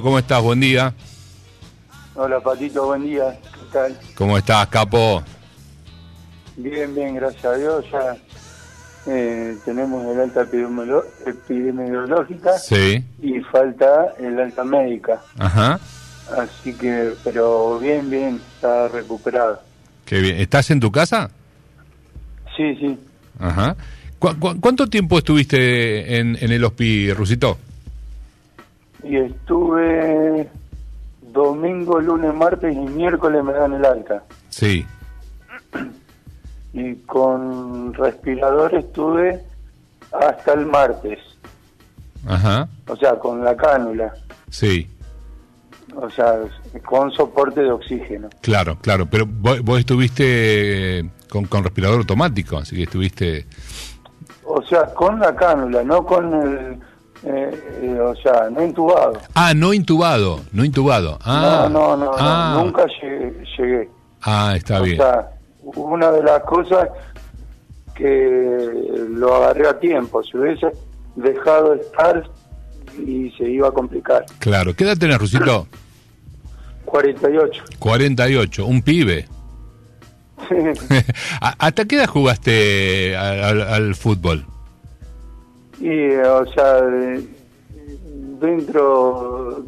¿Cómo estás? Buen día. Hola Patito, buen día. ¿Qué tal? ¿Cómo estás, capo? Bien, bien, gracias a Dios. Ya eh, tenemos el alta epidemiológica Sí. y falta el alta médica. Ajá. Así que, pero bien, bien, está recuperado. Qué bien. ¿Estás en tu casa? Sí, sí. Ajá. ¿Cu- cu- cuánto tiempo estuviste en, en el hospi, Rusito? Y estuve domingo, lunes, martes y miércoles me dan el alta. Sí. Y con respirador estuve hasta el martes. Ajá. O sea, con la cánula. Sí. O sea, con soporte de oxígeno. Claro, claro. Pero vos, vos estuviste eh, con, con respirador automático, así que estuviste... O sea, con la cánula, no con el... eh, eh, o sea, no intubado. Ah, no intubado, no intubado. Ah, no, no, no, ah, no, nunca llegué. llegué. Ah, está o bien. sea, una de las cosas que lo agarré a tiempo. Si hubiese dejado estar y se iba a complicar. Claro. ¿Qué edad tenés, Rusito? 48. 48, un pibe. ¿A- ¿Hasta qué edad jugaste al, al- al fútbol? Y, eh, o sea, de- dentro...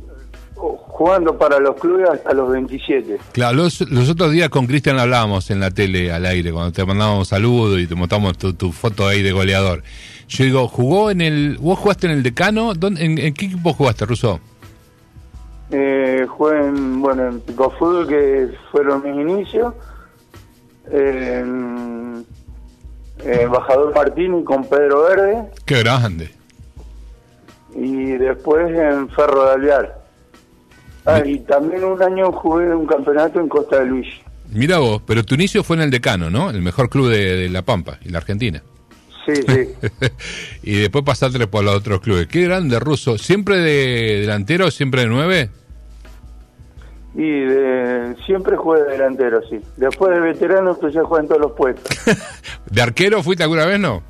Jugando para los clubes hasta los 27. Claro, los, los otros días con Cristian hablábamos en la tele al aire, cuando te mandábamos saludos y te mostramos tu, tu foto ahí de goleador. Yo digo, ¿jugó en el... ¿Vos jugaste en el decano? ¿Dónde- en, en qué equipo jugaste, Russo? Eh, jugué en, bueno, en Pico Fútbol, que fueron mis inicios. En Embajador Martini con Pedro Verde. Qué grande. Y después en Ferro de Alvear. Ah, y también un año jugué un campeonato en Costa de Luis. Mira vos, pero tu inicio fue en el decano, ¿no? El mejor club de, de La Pampa y la Argentina. Sí, sí. y después pasaste por los otros clubes. Qué grande, Russo. ¿Siempre de delantero, siempre de nueve? Y de, siempre jugué de delantero, sí. Después de veterano empecé a jugar en todos los puestos. ¿De arquero fuiste alguna vez, no?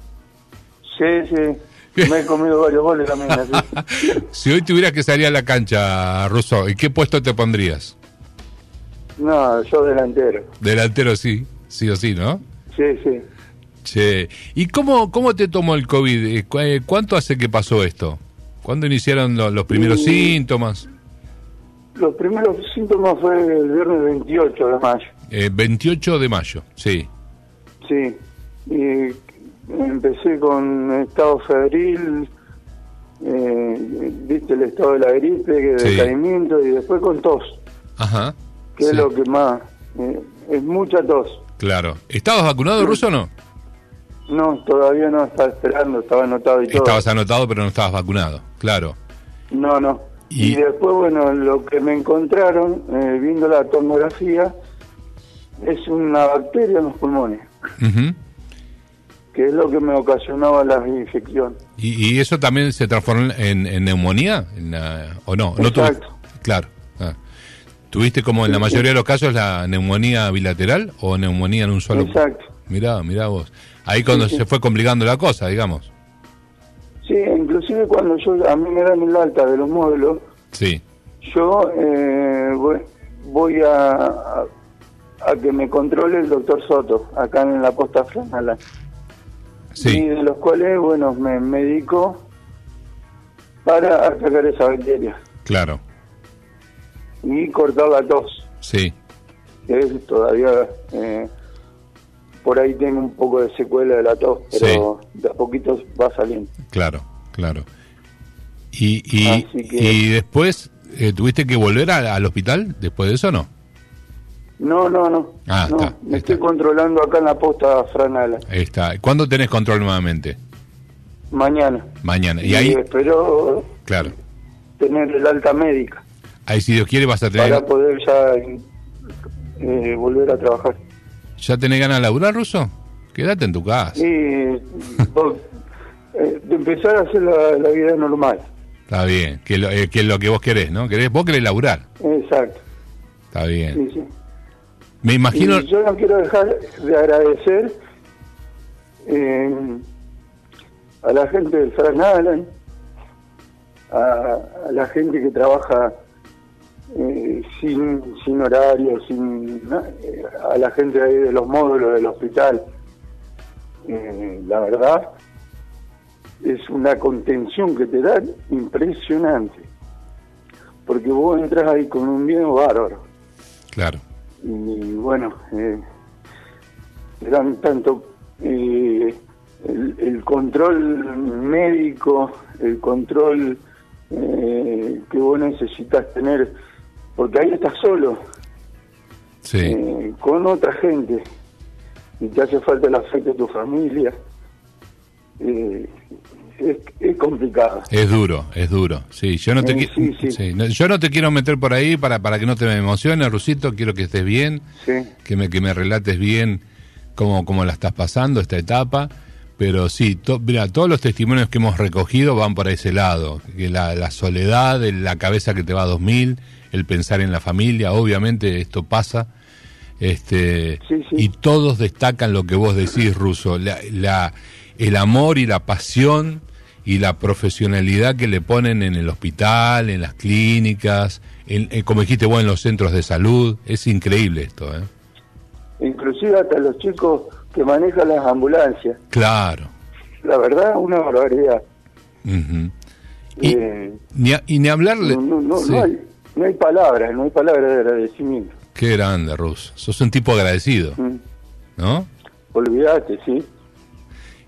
Sí, sí. Me he comido varios goles también. Así. Si hoy tuvieras que salir a la cancha, Russo, ¿en qué puesto te pondrías? No, yo delantero. Delantero sí, sí o sí, ¿no? Sí, sí. Che, ¿y cómo, cómo te tomó el COVID? Eh, eh, ¿Cuánto hace que pasó esto? ¿Cuándo iniciaron lo- los primeros Y- síntomas? Los primeros síntomas fue el viernes 28 de mayo. Eh, 28 de mayo, sí. Sí. Y empecé con estado febril, eh, viste el estado de la gripe, que Sí. decaimiento, y después con tos, Ajá. que sí, es lo que más. eh, es mucha tos. Claro. ¿Estabas vacunado, Russo, o no? No, todavía no estaba esperando, estaba anotado y todo. Estabas anotado, pero no estabas vacunado, claro. No, no. Y- Y, después, bueno, lo que me encontraron, eh, viendo la tomografía, es una bacteria en los pulmones, que es lo que me ocasionaba la infección. ¿Y, y eso también se transformó en, en neumonía? En la- ¿O no? no tuve- Exacto. claro. ah. ¿Tuviste como en la mayoría de los casos la neumonía bilateral o neumonía en un solo? Exacto. Mirá, mirá vos. Ahí cuando sí. se fue complicando la cosa, digamos. Sí, inclusive cuando yo a mí me dan el alta de los módulos, Sí. yo eh, voy, voy a, a, a que me controle el doctor Soto, acá en la posta Franala. Y Sí. de los cuales, bueno, me medico para atacar esa bacteria Claro. y cortar la tos, Sí. que es todavía... eh, por ahí tengo un poco de secuela de la tos, pero de a poquito va saliendo. Claro. Claro. Y, y, que- y después, eh, ¿tuviste que volver a- al hospital después de eso no? No, no, no. Ah, no, está, me está. estoy controlando acá en la posta Franala. Ahí está. ¿Cuándo tenés control nuevamente? Mañana. Mañana. Y Y ahí, espero claro. tener el alta médica Ahí si Dios quiere vas a tener... para poder ya eh, volver a trabajar. ¿Ya tenés ganas de laburar, Ruso? Quédate en tu casa. Y vos, eh, de empezar a hacer la, la vida normal. Está bien. Que, lo- eh, que es lo que vos querés, ¿no? ¿Querés, vos querés laburar. Exacto. Está bien. Sí, sí. Me imagino... Y yo no quiero dejar de agradecer eh, a la gente del Fran Allen, a, a la gente que trabaja eh, sin, sin horario, sin eh, a la gente ahí de los módulos del hospital. Eh, la verdad, es una contención que te dan impresionante. Porque vos entras ahí con un miedo bárbaro. Claro. Y bueno, eh, te dan tanto el, el control médico, el control eh, que vos necesitas tener, porque ahí estás solo, Sí. eh, con otra gente, y te hace falta el afecto de tu familia. Eh, es, es complicado. Es duro, es duro. Sí, yo no te Eh, sí, sí. sí, no, yo no te quiero meter por ahí para para que no te me emociones, Rusito, quiero que estés bien, Sí, que me que me relates bien cómo cómo la estás pasando esta etapa, pero sí, to- mira, todos los testimonios que hemos recogido van por ese lado, que la, la soledad, la cabeza que te va a 2000, el pensar en la familia, obviamente esto pasa. Este, Sí, sí. y todos destacan lo que vos decís, Ruso, la, la- el amor y la pasión y la profesionalidad que le ponen en el hospital, en las clínicas, en, en- como dijiste vos, en los centros de salud. Es increíble esto, ¿eh? inclusive hasta los chicos que manejan las ambulancias. Claro. La verdad, una barbaridad. Ujú. Y, Eh, ni a- y ni hablarle... no, no, no, Sí. no hay, no hay palabras, no hay palabras de agradecimiento. Qué grande, Ruso. Sos un tipo agradecido, Mm. ¿no? Olvídate, sí.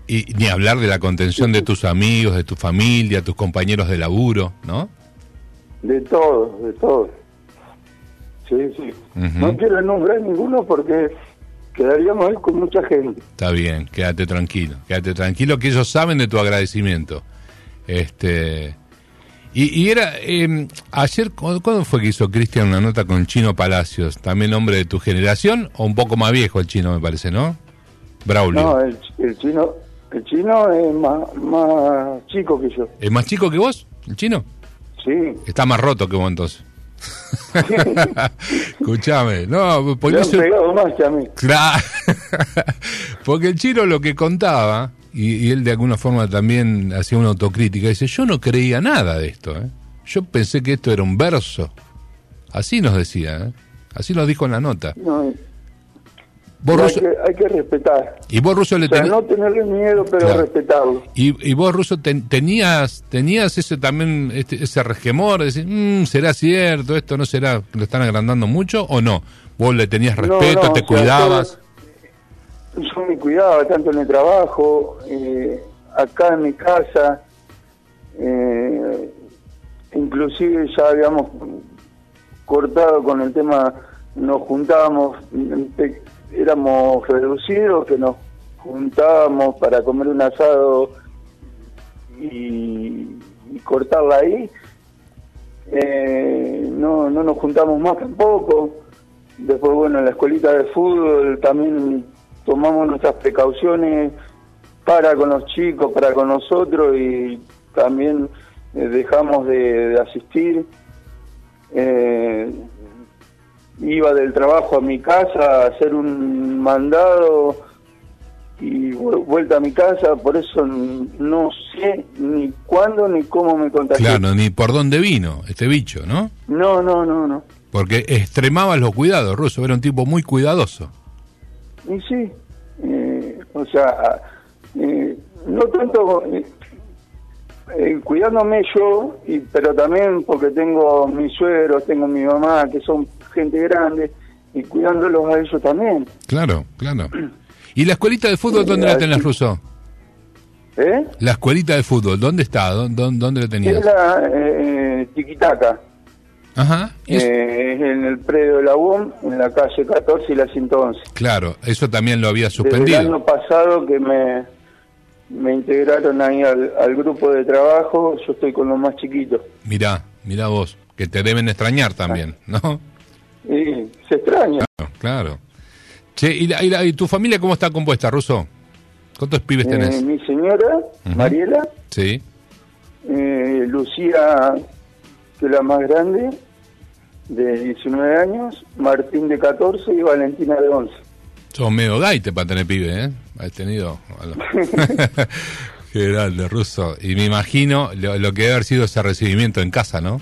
Y ni hablar de la contención de tus amigos, de tu familia, tus compañeros de laburo, ¿no? De todo, de todo. Sí, sí. No quiero nombrar ninguno porque quedaríamos ahí con mucha gente. Está bien, quédate tranquilo, quédate tranquilo que ellos saben de tu agradecimiento. Este y, y era eh, ayer ¿cu- ¿cuándo fue que hizo Cristian una nota con Chino Palacios? También hombre de tu generación o un poco más viejo el chino me parece, ¿no? Braulio. No, el, el chino el chino es más, más chico que yo. ¿Es más chico que vos, el chino? Sí. Está más roto que vos entonces. Escuchame, no, porque eso- más que a mí. Claro, porque el chino lo que contaba, y, y él de alguna forma también hacía una autocrítica, dice, yo no creía nada de esto, ¿eh? yo pensé que esto era un verso. Así nos decía, ¿eh? así nos dijo en la nota. No, Vos, hay, Russo, que, hay que respetar. y vos, Russo, le O sea, ten- no tenerle miedo, pero Claro. respetarlo. y, y vos, Russo, ten- tenías, tenías ese también, este, ese resquemor, de decir, "Mm, ¿será cierto? ¿Esto no será? ¿Lo están agrandando mucho o no? Vos le tenías respeto, no, te cuidabas. Yo, me cuidaba tanto en el trabajo, eh, acá en mi casa, eh, inclusive ya habíamos cortado con el tema, nos juntábamos, pe- éramos reducidos, que nos juntábamos para comer un asado y, y cortarla ahí. Eh, no, no nos juntamos más tampoco. Después, bueno, en la escuelita de fútbol también tomamos nuestras precauciones para con los chicos, para con nosotros y también eh, dejamos de, de asistir. Eh, iba del trabajo a mi casa a hacer un mandado y vu- vuelta a mi casa, por eso no sé ni cuándo ni cómo me contagié. Claro, ni por dónde vino este bicho, ¿no? No, no, no, no. Porque extremaba los cuidados, Russo, era un tipo muy cuidadoso. Y sí, eh, o sea, eh, no tanto eh, eh, cuidándome yo, y, pero también porque tengo mis suegros, tengo mi mamá, que son gente grande, y cuidándolos a ellos también. Claro, claro. ¿Y la escuelita de fútbol dónde la así- tenés, Russo? ¿Eh? La escuelita de fútbol, ¿dónde está? ¿Dó- dó- ¿Dónde la tenías? Es la eh, eh, Tiquitaca, Ajá. eh, es en el predio de la UOM, en la calle 14 y la 111. Claro, eso también lo había Desde el suspendido. año pasado que me, me integraron ahí al, al grupo de trabajo, yo estoy con los más chiquitos. Mirá, mirá vos, que te deben extrañar también, ¿no? Y se extraña. Claro, claro. Che, ¿y, la- y la- y tu familia cómo está compuesta, Russo? ¿Cuántos pibes Eh, tenés? mi señora. Mariela, Sí. eh, Lucía, que es la más grande, de 19 años, Martín de 14 y Valentina de 11. Sos medio gaite para tener pibe, ¿eh? Has tenido... Qué grande, Russo. Y me imagino lo, lo que debe haber sido ese recibimiento en casa, ¿no?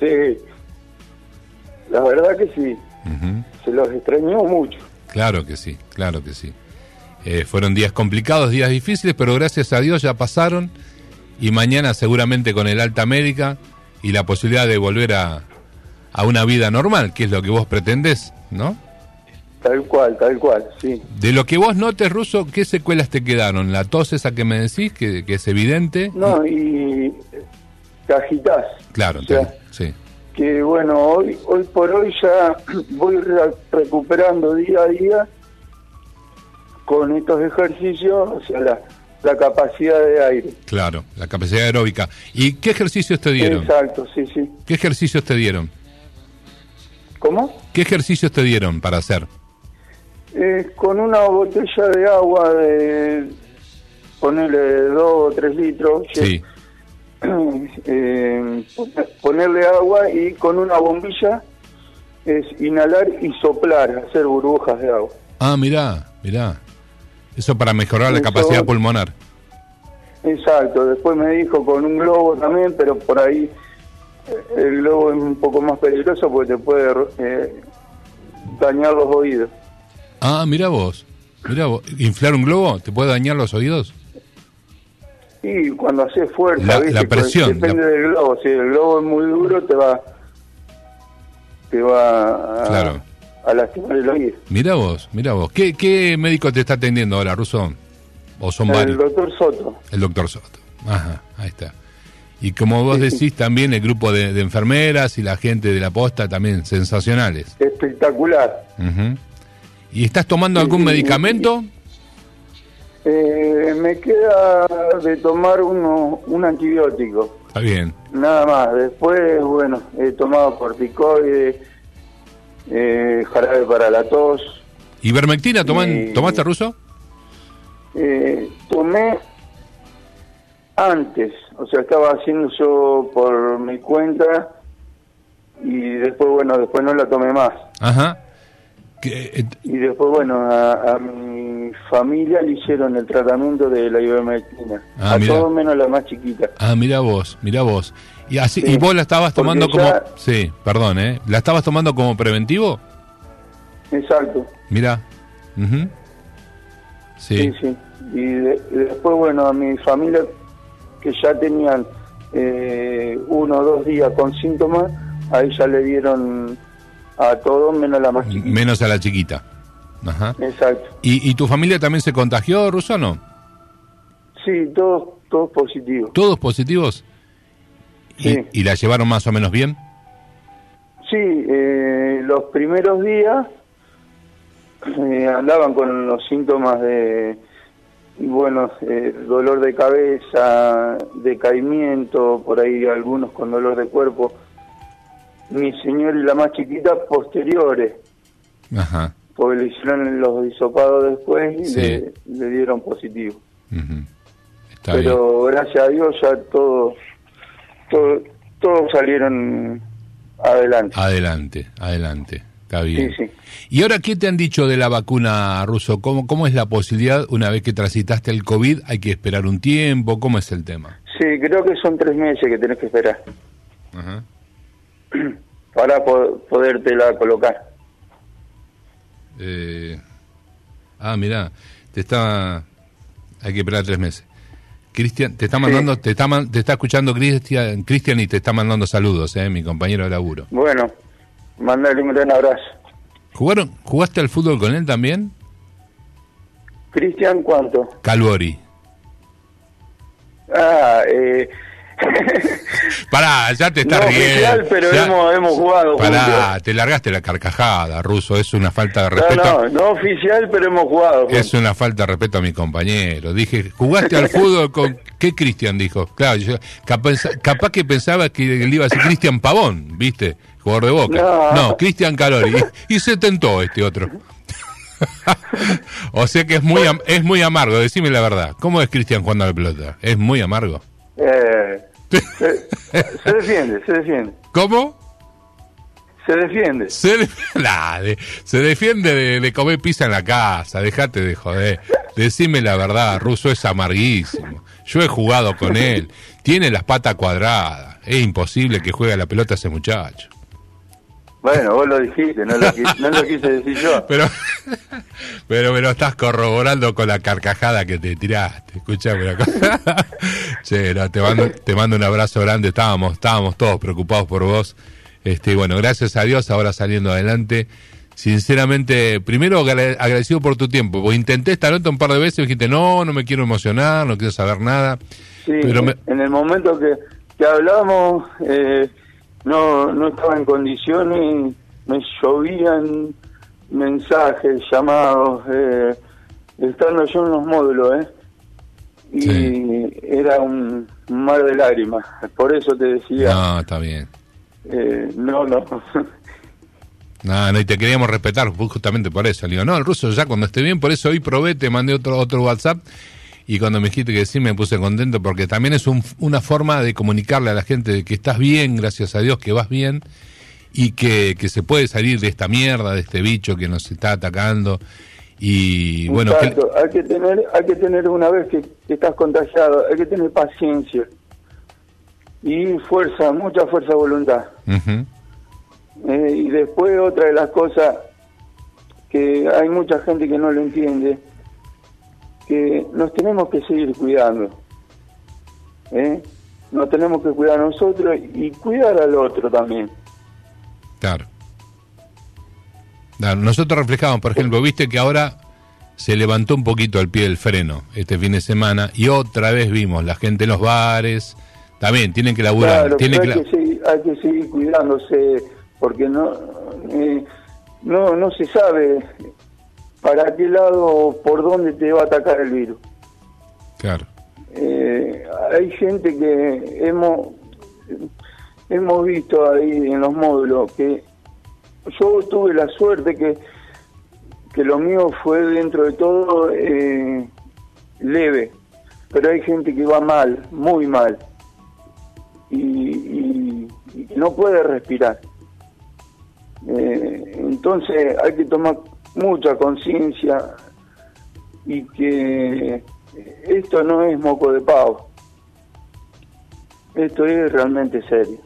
Sí, la verdad que sí. Se los extrañó mucho. Claro que sí, claro que sí. Eh, fueron días complicados, días difíciles, pero gracias a Dios ya pasaron y mañana seguramente con el alta médica y la posibilidad de volver a, a una vida normal, que es lo que vos pretendés, ¿no? Tal cual, tal cual, sí. De lo que vos notes, Ruso, ¿qué secuelas te quedaron? La tos esa que me decís, que, que es evidente. No, y cajitas. Claro, O sea, te- sí. que bueno, hoy hoy por hoy ya voy re- recuperando día a día con estos ejercicios, o sea, la, la capacidad de aire. Claro, la capacidad aeróbica. ¿Y qué ejercicios te dieron? Exacto, sí, sí. ¿Qué ejercicios te dieron? ¿Cómo? ¿Qué ejercicios te dieron para hacer? Eh, con una botella de agua de ponerle dos o tres litros, Sí. eh, ponerle agua y con una bombilla es inhalar y soplar, hacer burbujas de agua. Ah, mirá, mirá. Eso para mejorar la capacidad pulmonar. Exacto, después me dijo con un globo también, pero por ahí eh, el globo es un poco más peligroso porque te puede eh, dañar los oídos. Ah, mira vos. Mira vos. ¿Inflar un globo te puede dañar los oídos? Y cuando haces fuerza, La- ¿viste? la presión, depende la- del globo. Si el globo es muy duro, te va, te va a, Claro. A lastimar el oído. Mira vos, mira vos. ¿Qué, ¿Qué médico te está atendiendo ahora, Ruso? ¿O son El varios? doctor Soto. El doctor Soto. Ajá, ahí está. Y como vos decís, también el grupo de, de enfermeras y la gente de la posta también sensacionales. Espectacular. ¿Y estás tomando algún sí, medicamento? Eh, me queda de tomar uno, un antibiótico. Está bien. Nada más. Después, bueno, he tomado corticoides, eh, jarabe para la tos. ¿Ivermectina toman, tomaste, Ruso? Eh, tomé antes, o sea, estaba haciendo yo por mi cuenta y después, bueno, después no la tomé más. Ajá. Eh, Y después, bueno, a, a mi familia le hicieron el tratamiento de la ivermectina. Ah, a mira. todos menos la más chiquita. Ah, mira vos, mira vos. Y así Sí, y vos la estabas tomando como ya- Sí, perdón, ¿eh? ¿La estabas tomando como preventivo? Exacto. Mira. Ujú. Sí. Sí, sí. Y, de- y después, bueno, a mi familia que ya tenían eh, uno o dos días con síntomas, ahí ya le dieron a todos menos la más chiquita. Menos a la chiquita. Ajá. Exacto. ¿Y, y tu familia también se contagió, Ruso, no? Sí, todos todos positivos. ¿Todos positivos? ¿Y, Sí. y la llevaron más o menos bien? Sí, eh, los primeros días eh, andaban con los síntomas de, bueno, eh, dolor de cabeza, decaimiento, por ahí algunos con dolor de cuerpo. Mi señor y la más chiquita posteriores, Ajá. Porque le hicieron los disopados después y Sí. le, le dieron positivo. Ujú. Está bien. Pero gracias a Dios ya todos todo, todos salieron adelante. Adelante, adelante. Está bien. Sí, sí. ¿Y ahora qué te han dicho de la vacuna ruso? ¿Cómo, ¿Cómo es la posibilidad una vez que transitaste el COVID? ¿Hay que esperar un tiempo? ¿Cómo es el tema? Sí, creo que son tres meses que tenés que esperar Ajá. para po- podértela colocar. Eh, ah, mira, te está... Hay que esperar tres meses. Cristian, te está mandando, te está, te está escuchando Cristian, Cristian y te está mandando saludos, eh, mi compañero de laburo. Bueno, mandale un gran abrazo. ¿Jugaron, ¿Jugaste al fútbol con él también? Cristian, ¿cuánto? Calvori. Ah, eh... Pará, ya te está no riendo. oficial, pero Ya- hemos, hemos jugado Pará, juntos. te largaste la carcajada, Ruso. Es una falta de No, respeto. no, no oficial, pero hemos jugado juntos. Es una falta de respeto a mi compañero. Dije, ¿jugaste al fútbol con qué Cristian? Dijo. Claro, yo, capaz, capaz que pensaba que le iba a decir Cristian Pavón, ¿viste? Jugador de boca. No. No, Cristian Calori. Y, y se tentó este otro. o sea que es muy, am- es muy amargo, decime la verdad. ¿Cómo es Cristian jugando a la pelota? Es muy amargo. Eh, se, se defiende, se defiende. ¿Cómo? Se defiende. Se, de- Nah, de- se defiende de, de comer pizza en la casa, dejate de joder. Decime la verdad, Russo es amarguísimo. Yo he jugado con él, tiene las patas cuadradas. Es imposible que juegue a la pelota ese muchacho. Bueno, vos lo dijiste, no lo, quise, no lo quise decir yo. Pero, pero me lo estás corroborando con la carcajada que te tiraste. Escuchame una cosa. Che, no, te, mando, te mando un abrazo grande. Estábamos, estábamos todos preocupados por vos. Este, bueno, gracias a Dios, ahora saliendo adelante. Sinceramente, primero agradecido por tu tiempo. Porque intenté esta nota un par de veces y dijiste, no, no me quiero emocionar, no quiero saber nada. Sí, pero en el momento que, que hablamos, eh, no, no estaba en condiciones, me llovían mensajes, llamados, eh, estando yo en los módulos, ¿eh? Y era un mar de lágrimas, por eso te decía. No, está bien. Eh, no, no. No, no, y te queríamos respetar justamente por eso. Le digo, no, el ruso ya cuando esté bien, por eso hoy probé, te mandé otro, otro WhatsApp y cuando me dijiste que sí me puse contento porque también es una forma de comunicarle a la gente de que estás bien, gracias a Dios que vas bien y que, que se puede salir de esta mierda, de este bicho que nos está atacando y bueno hay que tener hay que tener una vez que, estás contagiado hay que tener paciencia y fuerza mucha fuerza de voluntad eh, y después otra de las cosas que hay mucha gente que no lo entiende que nos tenemos que seguir cuidando. ¿eh? Nos tenemos que cuidar a nosotros y cuidar al otro también. Claro. Nosotros reflejamos, por ejemplo, viste que ahora se levantó un poquito el pie del freno este fin de semana y otra vez vimos la gente en los bares, también tienen que laburar. tienen que hay, que seguir, hay, que seguir, cuidándose porque no, eh, no, no se sabe para qué lado, por dónde te va a atacar el virus. Claro. Eh, hay gente que hemos hemos visto ahí en los módulos que yo tuve la suerte que que lo mío fue dentro de todo eh, leve, pero hay gente que va mal, muy mal, y, no puede respirar. Eh, entonces hay que tomar mucha conciencia y que esto no es moco de pavo. Esto es realmente serio.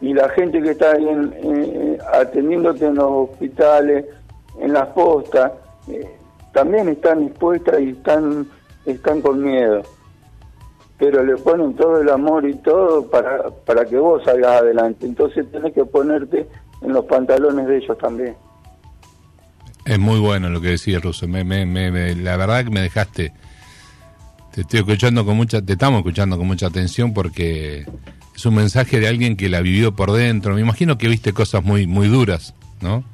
Y la gente que está ahí en, atendiéndote en los hospitales, en las postas, eh, también están dispuestas y están, están con miedo. Pero le ponen todo el amor y todo para, para que vos salgas adelante. Entonces tenés que ponerte en los pantalones de ellos también. Es muy bueno lo que decía Russo. Me, me, me, la verdad que me dejaste. Te estoy escuchando con mucha, te estamos escuchando con mucha atención porque es un mensaje de alguien que la vivió por dentro. Me imagino que viste cosas muy, muy duras, ¿no?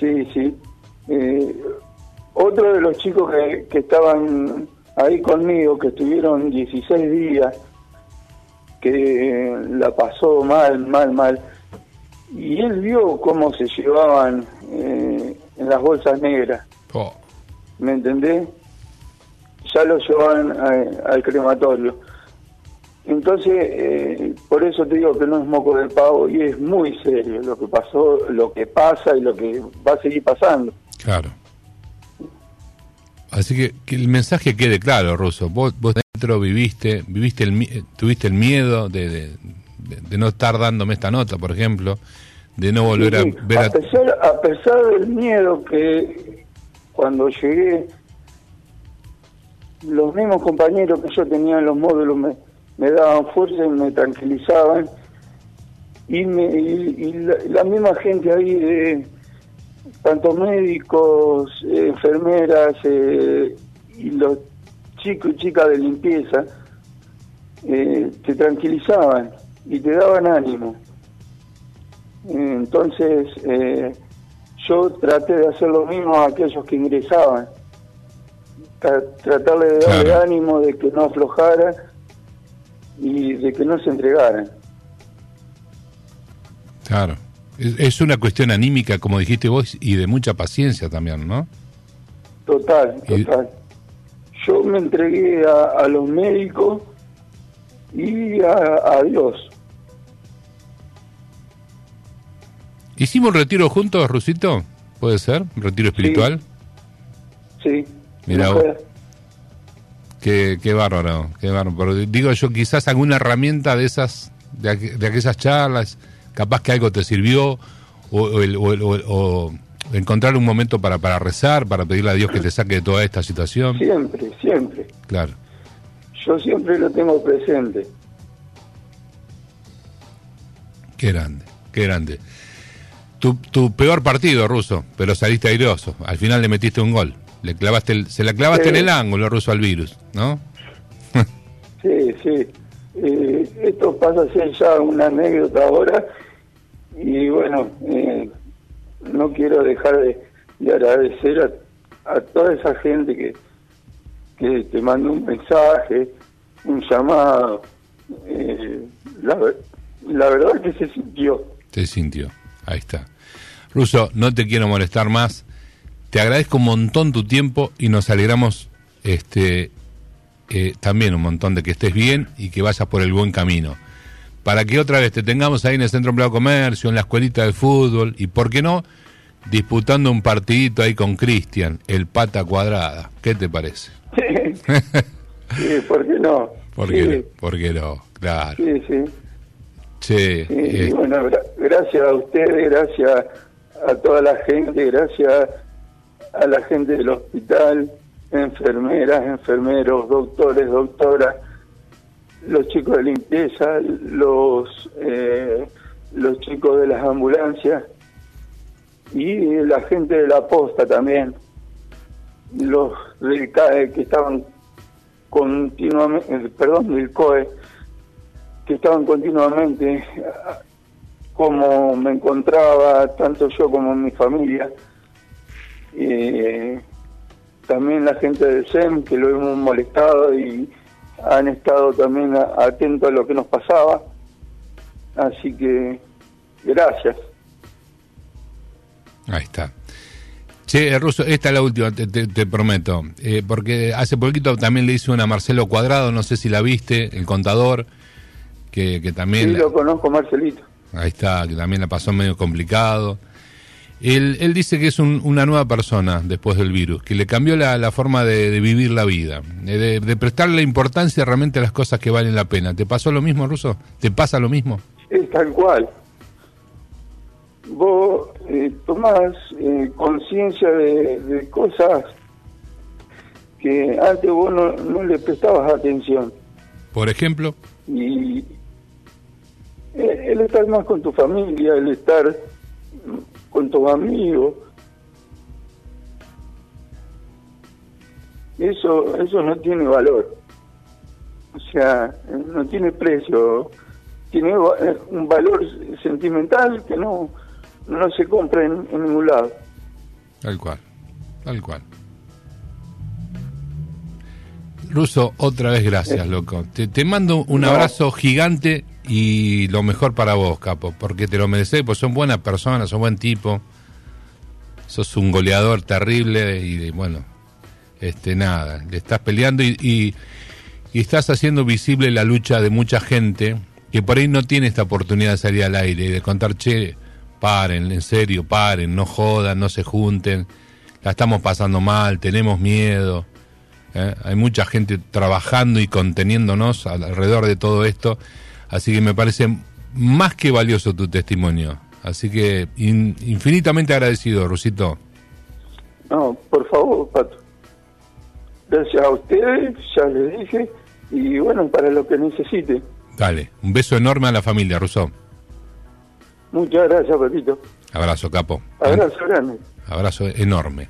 Sí, sí. Eh, otro de los chicos que, que estaban ahí conmigo, que estuvieron 16 días, que la pasó mal, mal, mal y él vio cómo se llevaban eh, en las bolsas negras. Oh. ¿Me entendés? Ya lo llevaban al crematorio. Entonces, eh, por eso te digo que no es moco de pavo y es muy serio lo que pasó, lo que pasa y lo que va a seguir pasando. Claro. Así que que el mensaje quede claro, Russo. Vos, vos dentro viviste, viviste el, tuviste el miedo de, de, no estar dándome esta nota, por ejemplo, de no volver a ver a... Pesar, a pesar del miedo que cuando llegué, los mismos compañeros que yo tenía en los módulos me, me daban fuerza y me tranquilizaban, y, me, y, la, misma gente ahí de tanto médicos, enfermeras eh, y los chicos y chicas de limpieza eh, te tranquilizaban y te daban ánimo. Entonces, eh, yo traté de hacer lo mismo a aquellos que ingresaban. tratarle de darle ánimo de que no aflojara y de que no se entregaran. Claro. Es, una cuestión anímica, como dijiste vos, y de mucha paciencia también, ¿no? Total, total. Yo me entregué a, los médicos y a Dios. ¿Hicimos un retiro juntos, Rusito? ¿Puede ser? ¿Un retiro espiritual? Sí. Mira Qué, qué bárbaro, qué bárbaro. digo yo, quizás alguna herramienta de esas, de, aquellas charlas, capaz que algo te sirvió o, el- o el- o- o encontrar un momento para, para rezar, para pedirle a Dios que te saque de toda esta situación. Siempre, siempre. Claro. Yo siempre lo tengo presente. Qué grande, qué grande. Tu, tu peor partido, Ruso, pero saliste airoso. Al final le metiste un gol. Le clavaste el- se la clavaste en el ángulo, Ruso, al virus, ¿no? Sí, sí. Eh, esto pasa a ser ya una anécdota ahora y bueno, eh, no quiero dejar de, de agradecer a, a toda esa gente que, que te manda un mensaje, un llamado. Eh, la, la verdad que se sintió. Te sintió. Ahí está. Ruso, no te quiero molestar más. Te agradezco un montón tu tiempo y nos alegramos este, eh, también un montón de que estés bien y que vayas por el buen camino. Para que otra vez te tengamos ahí en el Centro Empleado de Comercio, en la escuelita de fútbol y, ¿por qué no?, disputando un partidito ahí con Cristian, el pata cuadrada. ¿Qué te parece? sí, ¿por qué no? ¿Por sí, qué no? ¿Por qué no? Claro. sí, sí. Che, Sí, eh, bueno, gra- gracias a ustedes, gracias a toda la gente, gracias a la gente del hospital, enfermeras, enfermeros, doctores, doctoras, los chicos de limpieza, los eh, los chicos de las ambulancias y la gente de la posta también, los del CAE que estaban continuamente, perdón, del COE, que estaban continuamente como me encontraba, tanto yo como mi familia. Eh, también la gente del SEM, que lo hemos molestado y han estado también atentos a lo que nos pasaba. Así que, gracias. Ahí está. Che, eh, Russo, esta es la última, te, te- te prometo. Eh, porque hace poquito también le hice una a Marcelo Cuadrado, no sé si la viste, el contador, que, que Sí, también... lo conozco, Marcelito. Ahí está, que también la pasó medio complicado. Él, él dice que es un- una nueva persona después del virus, que le cambió la, la forma de, de vivir la vida, eh, de, de prestarle importancia realmente a las cosas que valen la pena. ¿Te pasó lo mismo, Russo? ¿Te pasa lo mismo? Es tal cual. Vos eh, tomás eh, conciencia de, de cosas que antes vos no, no le prestabas atención. Por ejemplo, Y eh, el estar más con tu familia, el estar con tus amigos, eso, eso no tiene valor. O sea, eh, no tiene precio. Tiene eh, un valor sentimental que no, no se compra en, en ningún lado. Tal cual, tal cual. Ruso, otra vez gracias, loco. Te, te mando un No. abrazo gigante y lo mejor para vos, capo, porque te lo mereces, pues son buenas personas, son buen tipo. Sos un goleador terrible y bueno, este nada, le estás peleando y, y, estás haciendo visible la lucha de mucha gente que por ahí no tiene esta oportunidad de salir al aire y de contar, che, paren, en serio, paren, no jodan, no se junten, la estamos pasando mal, tenemos miedo. ¿eh? Hay mucha gente trabajando y conteniéndonos al- alrededor de todo esto, así que me parece más que valioso tu testimonio. Así que in- infinitamente agradecido, Rusito. No, por favor, Pato. Gracias a ustedes, ya les dije, y bueno, para lo que necesite. Dale, un beso enorme a la familia, Russo. Muchas gracias, Patito. Abrazo, capo. Abrazo grande. Abrazo enorme.